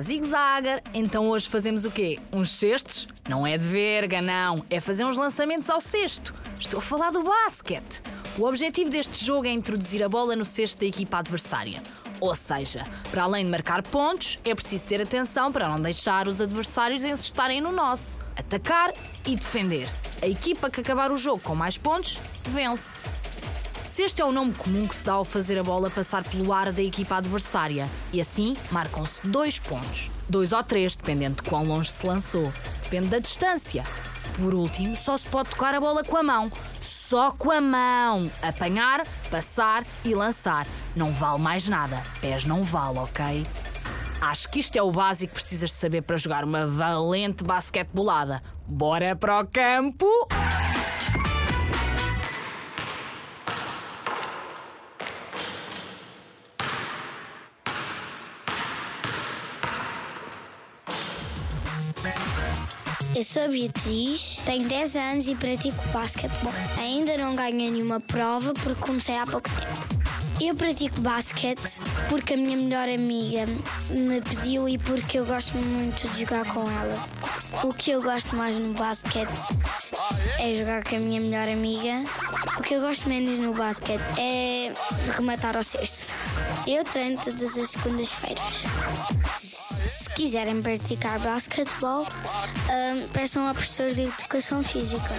a zigzagger, então hoje fazemos o quê? Uns cestos? Não é de verga, não. É fazer uns lançamentos ao cesto. Estou a falar do basquete. O objetivo deste jogo é introduzir a bola no cesto da equipa adversária. Ou seja, para além de marcar pontos, é preciso ter atenção para não deixar os adversários encestarem no nosso. Atacar e defender. A equipa que acabar o jogo com mais pontos, vence. Este é o nome comum que se dá ao fazer a bola passar pelo ar da equipa adversária, e assim marcam-se dois pontos. Dois ou três, dependendo de quão longe se lançou. Depende da distância. Por último, só se pode tocar a bola com a mão. Só com a mão. Apanhar, passar e lançar. Não vale mais nada. Pés não vale, ok? Acho que isto é o básico que precisas de saber para jogar uma valente basquetebolada. Bora para o campo! Eu sou Beatriz, tenho 10 anos e pratico basquetebol. Ainda não ganhei nenhuma prova porque comecei há pouco tempo. Eu pratico basquete porque a minha melhor amiga me pediu e porque eu gosto muito de jogar com ela. O que eu gosto mais no basquete é jogar com a minha melhor amiga. O que eu gosto menos no basquete é rematar ao cesto. Eu treino todas as segundas-feiras. Se, se quiserem praticar basquetebol, hum, peçam ao professor de educação física.